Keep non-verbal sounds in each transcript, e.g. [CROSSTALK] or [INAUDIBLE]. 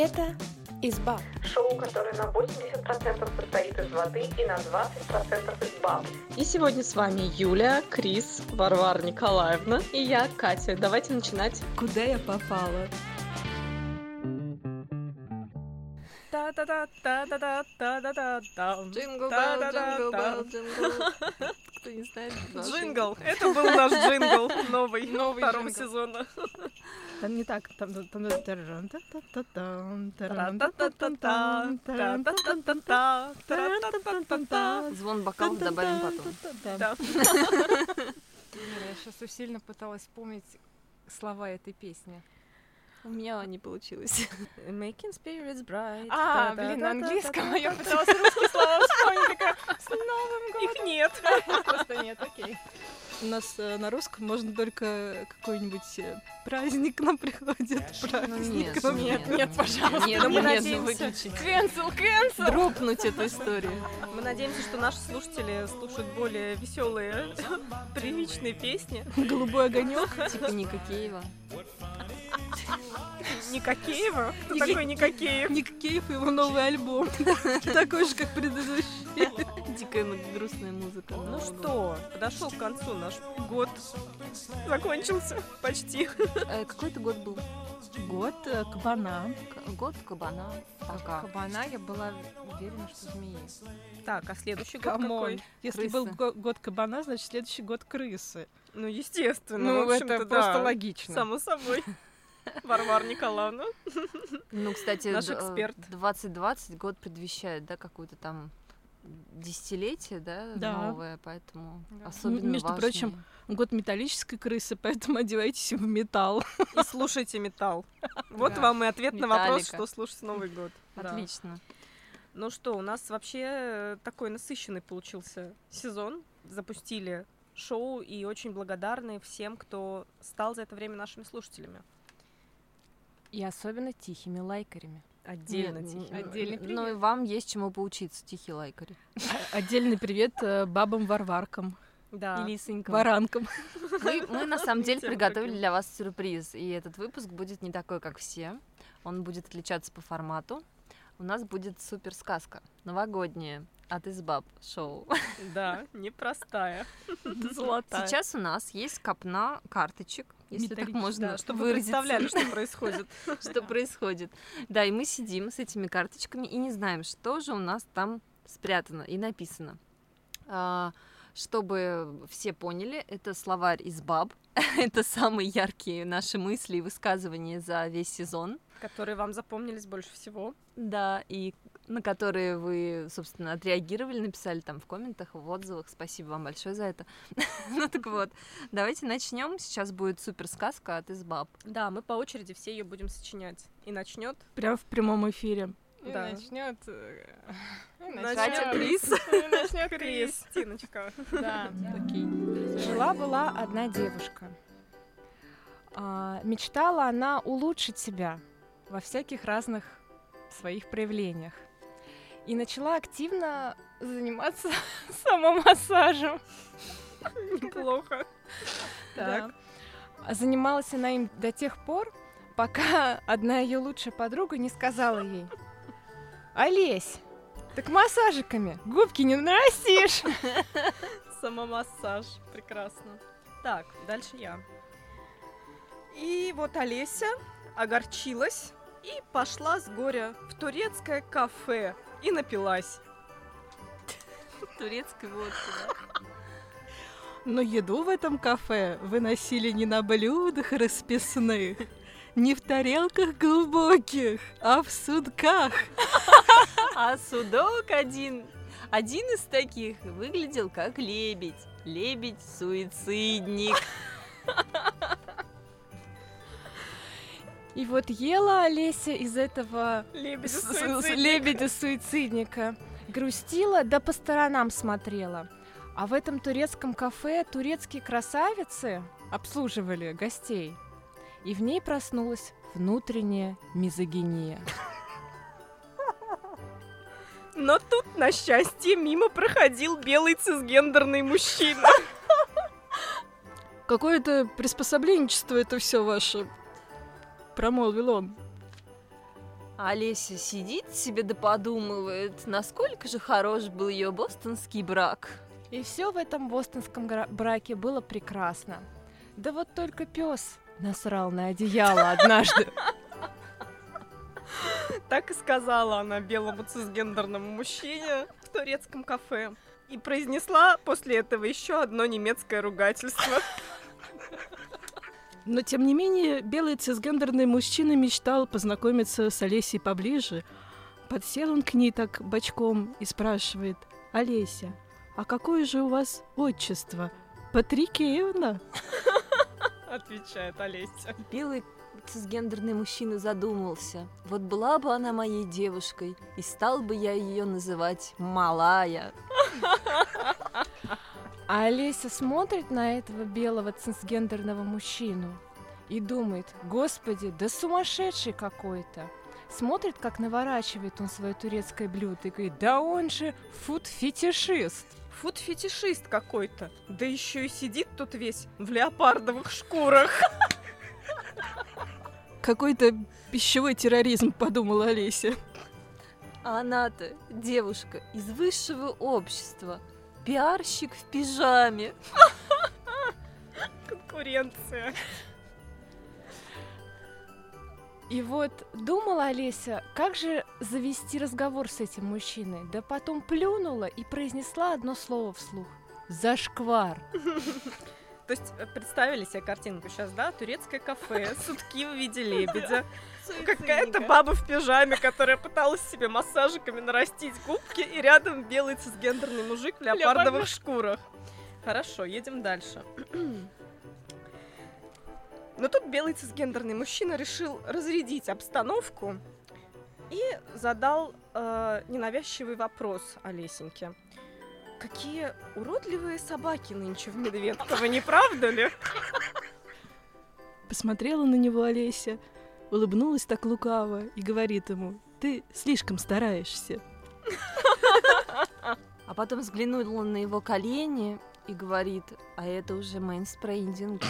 Это изба. Шоу, которое на 80% состоит из воды и на 20% из баб. И сегодня с вами Юля, Крис, Варвара Николаевна и я, Катя. Давайте начинать. Куда я попала? Кто не знает, Джингл. Это был наш джингл новый, Новый джингл. сезона. Там не так, там... Звон бокалов добавим потом. Я сейчас усиленно пыталась вспомнить слова этой песни. У меня не получилось. Making spirits bright. А, блин, на английском, я пыталась русские слова вспомнить, такая, с Новым годом! Их нет. [LAUGHS] Просто нет, окей. У нас э, на русском можно только какой-нибудь э, праздник нам приходит. Ну Праздник. нет, Нет, нет, пожалуйста. Нет, мы ну надеемся. выключить. Cancel, cancel! Дропнуть эту историю. Мы надеемся, что наши слушатели слушают более веселые, [LAUGHS] приличные песни. Голубой огонек. Типа Ника Киева. Никакеева? Кто Ника- такой Никакеев? Ник Кейв и его новый альбом. [LAUGHS] Такой же, как предыдущий. Дикая грустная музыка. Ну что, подошел к концу наш год. Закончился почти. Э, Какой это год был? Год э, кабана. Год кабана. Пока. Кабана я была уверена, что змеи. Так, а следующий год какой? Если был го- год кабана, значит следующий год крысы. Ну, естественно. Ну, в общем-то, это просто логично. Само собой. [LAUGHS] Варвара Николаевна. Ну, кстати, Наш э, эксперт. 2020 год предвещает, да, какую-то там десятилетие, да, Да. новое, поэтому Да. особенно между важное. прочим, Год металлической крысы, поэтому одевайтесь в металл. И слушайте металл. Вот Да. вам и ответ на вопрос, Металлика. что слушать Новый год. Да. Отлично. Ну что, у нас вообще э, такой насыщенный получился сезон. Запустили шоу и очень благодарны всем, кто стал за это время нашими слушателями. И особенно тихими лайкарями. Отдельно Нет, тихий. Отдельный привет. Ну и вам есть чему поучиться, тихий лайкари. Отдельный привет э, бабам-варваркам, Да. И лисонькам. варанкам. Мы, [LAUGHS] мы на самом деле приготовили для вас сюрприз, и этот выпуск будет не такой, как все. Он будет отличаться по формату. У нас будет супер сказка новогодняя от Избаб шоу. Да, [LAUGHS] непростая. Золотая. Сейчас у нас есть копна карточек, если так можно Да, чтобы вы выразиться. представляли, что [LAUGHS] происходит. что происходит. Да, и мы сидим с этими карточками и не знаем, что же у нас там спрятано и написано. А, Чтобы все поняли, это словарь из баб. [LAUGHS] это самые яркие наши мысли и высказывания за весь сезон. Которые вам запомнились больше всего. Да, и на которые вы, собственно, отреагировали, написали там в комментах, в отзывах. Спасибо вам большое за это. [LAUGHS] ну так вот, давайте начнем. Сейчас будет супер сказка от Избаб. Да, мы по очереди все ее будем сочинять. И начнет Прямо в прямом эфире. И Да. начнет... [LAUGHS] [LAUGHS] Начнёт Крис. Начнет Крис. Кристиночка. Да. Окей. Жила-была одна девушка. А, мечтала она улучшить себя во всяких разных своих проявлениях. И начала активно заниматься [LAUGHS] самомассажем. [LAUGHS] Неплохо. Так. Да. Занималась она им до тех пор, пока одна ее лучшая подруга не сказала ей, Олесь, так массажиками губки не нарастишь. [LAUGHS] Самомассаж. Прекрасно. Так, дальше я. И вот Олеся огорчилась и пошла с горя в турецкое кафе и напилась. Турецкой водки, Но еду в этом кафе выносили не на блюдах расписных, не в тарелках глубоких, а в судках. А судок один, один из таких выглядел как лебедь. Лебедь-суицидник. И вот ела Олеся из этого лебедя-суицидника, грустила, да по сторонам смотрела. А в этом турецком кафе турецкие красавицы обслуживали гостей. И в ней проснулась внутренняя мизогиния. Но тут, на счастье, мимо проходил белый цисгендерный мужчина. Какое-то приспособленчество это все ваше, промолвил он. А Олеся сидит себе да подумывает, насколько же хорош был ее бостонский брак. И все в этом бостонском браке было прекрасно. Да вот только пес насрал на одеяло однажды. [LAUGHS] Так и сказала она белому цисгендерному мужчине в турецком кафе. И произнесла после этого еще одно немецкое ругательство. Но, тем не менее, белый цисгендерный мужчина мечтал познакомиться с Олесей поближе. Подсел он к ней так бочком и спрашивает, «Олеся, а какое же у вас отчество? Патрикеевна?» [LAUGHS] Отвечает Олеся. Белый цисгендерный мужчина задумался. Вот была бы она моей девушкой, и стал бы я ее называть Малая. [LAUGHS] А Олеся смотрит на этого белого цисгендерного мужчину и думает, господи, да сумасшедший какой-то. Смотрит, как наворачивает он свое турецкое блюдо и говорит, да он же фуд-фетишист. Фуд-фетишист какой-то. Да еще и сидит тут весь в леопардовых шкурах. Какой-то пищевой терроризм, подумала Олеся. А она-то девушка из высшего общества, пиарщик в пижаме. [LAUGHS] Конкуренция. И вот думала Олеся, как же завести разговор с этим мужчиной, да потом плюнула и произнесла одно слово вслух. Зашквар. [LAUGHS] То есть э, представили себе картинку сейчас, да? Турецкое кафе, [LAUGHS] сутки в виде лебедя. Какая-то баба в пижаме, которая пыталась себе массажиками нарастить губки, и рядом белый цисгендерный мужик в леопардовых шкурах. Хорошо, едем дальше. Но тут белый цисгендерный мужчина решил разрядить обстановку и задал э, ненавязчивый вопрос Олесеньке. Какие уродливые собаки нынче в Медведково, не правда ли? Посмотрела на него Олеся, улыбнулась так лукаво и говорит ему, ты слишком стараешься. А потом взглянула на его колени и говорит, а это уже мейнспрейдинг.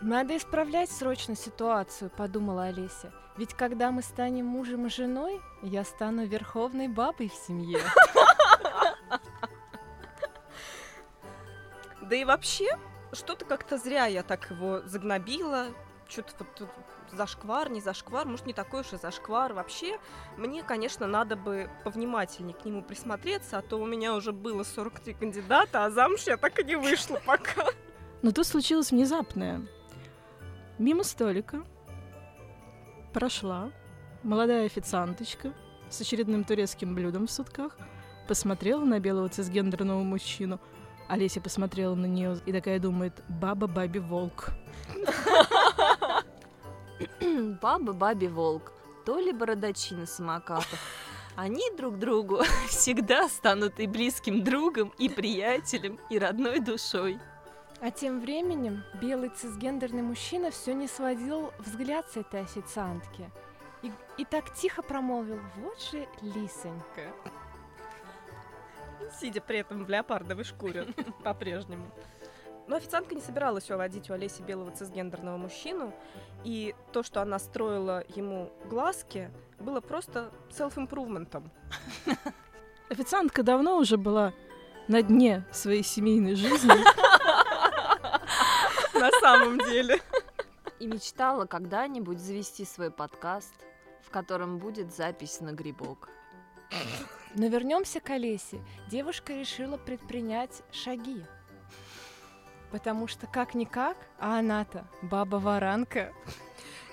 Надо исправлять срочно ситуацию, подумала Олеся. Ведь когда мы станем мужем и женой, я стану верховной бабой в семье. [LAUGHS] Да и вообще, что-то как-то зря я так его загнобила. Что-то вот зашквар, не зашквар, может, не такой уж и зашквар. Вообще, мне, конечно, надо бы повнимательнее к нему присмотреться, а то у меня уже было 43 кандидата, а замуж я так и не вышла пока. Но тут случилось внезапное. Мимо столика прошла молодая официанточка с очередным турецким блюдом в сутках, посмотрела на белого цисгендерного мужчину. Олеся посмотрела на нее и такая думает, баба бабе волк. Баба бабе волк, то ли бородачи на самокатах. Они друг другу [LAUGHS] всегда станут и близким другом, и приятелем, и родной душой. А тем временем белый цисгендерный мужчина все не сводил взгляд с этой официантки. И, и так тихо промолвил, вот же лисонька. Сидя при этом в леопардовой шкуре [LAUGHS] по-прежнему. Но официантка не собиралась уводить у Олеси белого цисгендерного мужчину, и то, что она строила ему глазки, было просто селф-импрувментом. [LAUGHS] Официантка давно уже была на дне своей семейной жизни. [LAUGHS] На самом деле. И мечтала когда-нибудь завести свой подкаст, в котором будет запись на грибок. Но вернемся к Олесе. Девушка решила предпринять шаги. Потому что как-никак, а она-то баба-варанка.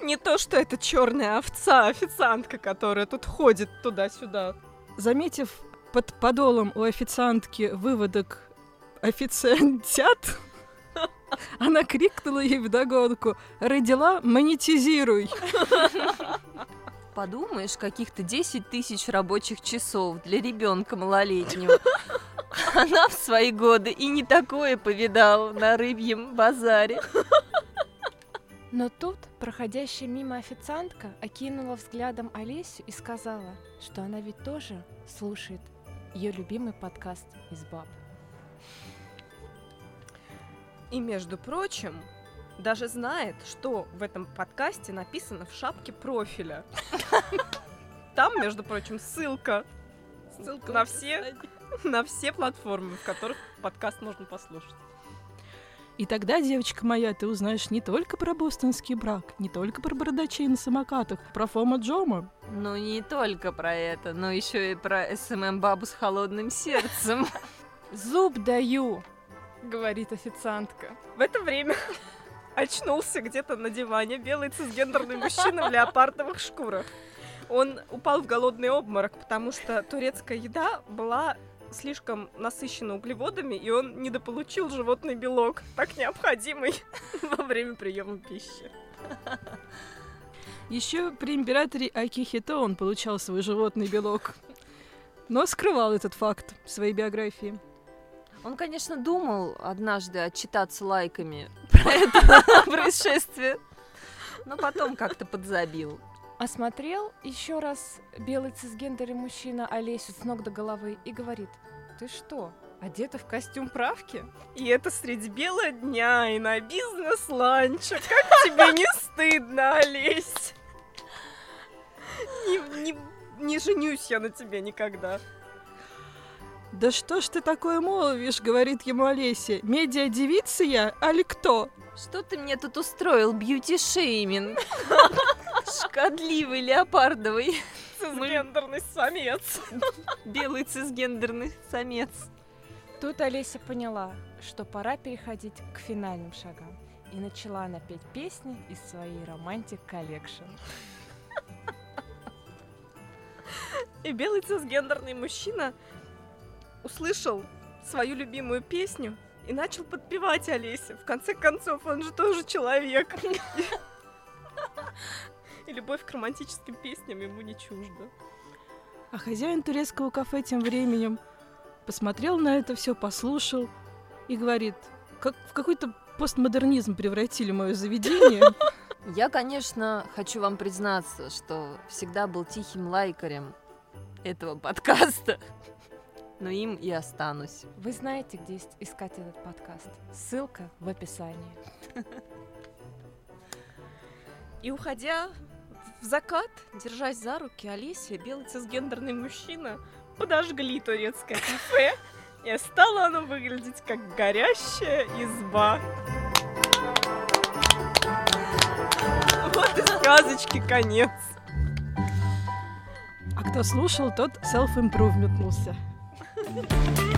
Не то, что это черная овца, официантка, которая тут ходит туда-сюда. Заметив под подолом у официантки выводок официантят, [LAUGHS] она крикнула ей вдогонку «Родила, монетизируй!» Подумаешь, каких-то 10 тысяч рабочих часов для ребенка малолетнего. Она в свои годы и не такое повидала на рыбьем базаре. Но тут проходящая мимо официантка окинула взглядом Олесю и сказала, что она ведь тоже слушает ее любимый подкаст из баб. И, между прочим, даже знает, что в этом подкасте написано в шапке профиля. Там, между прочим, ссылка. Ссылка на все, на все платформы, в которых подкаст можно послушать. И тогда, девочка моя, ты узнаешь не только про бостонский брак, не только про бородачей на самокатах, про FOMO JOMO. Ну, не только про это, но еще и про SMM-бабу с холодным сердцем. Зуб даю, говорит официантка. В это время [LAUGHS] очнулся где-то на диване белый цисгендерный мужчина в леопардовых шкурах. Он упал в голодный обморок, потому что турецкая еда была слишком насыщена углеводами, и он недополучил животный белок, так необходимый [LAUGHS] во время приема пищи. Еще при императоре Акихито он получал свой животный белок, но скрывал этот факт в своей биографии. Он, конечно, думал однажды отчитаться лайками [LAUGHS] про это [LAUGHS] происшествие, но потом как-то подзабил. Осмотрел еще раз белый цисгендерный мужчина Олесю с ног до головы и говорит, ты что, одета в костюм правки? И это средь бела дня и на бизнес-ланче. Как тебе не [LAUGHS] стыдно, Олесь? Не, не, не женюсь я на тебе никогда. «Да что ж ты такое молвишь?» — говорит ему Олеся. «Медиа-девица я, али кто?» Что ты мне тут устроил, бьюти-шейминг? [LAUGHS] Шкодливый, леопардовый, Цисгендерный самец. [LAUGHS] белый цисгендерный самец. Тут Олеся поняла, что пора переходить к финальным шагам. И начала она петь песни из своей romantic collection. И белый цисгендерный мужчина услышал свою любимую песню и начал подпевать Олесе. В конце концов, он же тоже человек. И любовь к романтическим песням ему не чужда. А хозяин турецкого кафе тем временем посмотрел на это все, послушал и говорит, как в какой-то постмодернизм превратили мое заведение. Я, конечно, хочу вам признаться, что всегда был тихим лайкарем этого подкаста, но им и останусь. Вы знаете, где ис- искать этот подкаст? Ссылка в описании. И уходя в закат, держась за руки, Олеся белый цисгендерный мужчина подожгли турецкое кафе, и стало оно выглядеть как горящая изба. Вот и сказочки конец. А кто слушал, тот self-improvementнулся. Thank [LAUGHS] you.